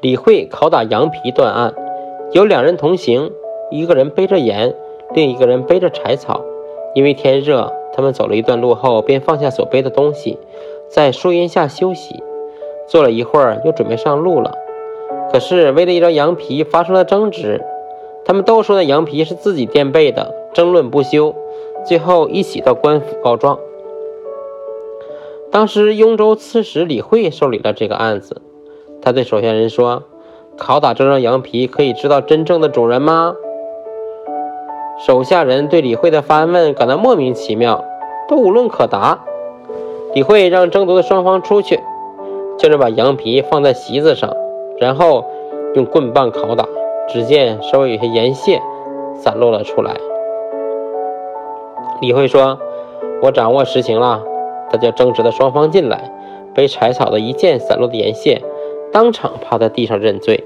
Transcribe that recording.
李慧拷打羊皮断案，有两人同行，一个人背着盐，另一个人背着柴草。因为天热，他们走了一段路后，便放下所背的东西，在树荫下休息。坐了一会儿，又准备上路了。可是为了一张羊皮发生了争执，他们都说那羊皮是自己垫背的，争论不休，最后一起到官府告状。当时雍州刺史李惠受理了这个案子，他对手下人说：“拷打这张羊皮可以知道真正的主人吗？”手下人对李慧的发问感到莫名其妙，都无论可答。李慧让争夺的双方出去，接着把羊皮放在席子上，然后用棍棒拷打。只见稍微有些盐屑散落了出来。李慧说：“我掌握实情了。”他叫争执的双方进来，背柴草的一见散落的盐屑，当场趴在地上认罪。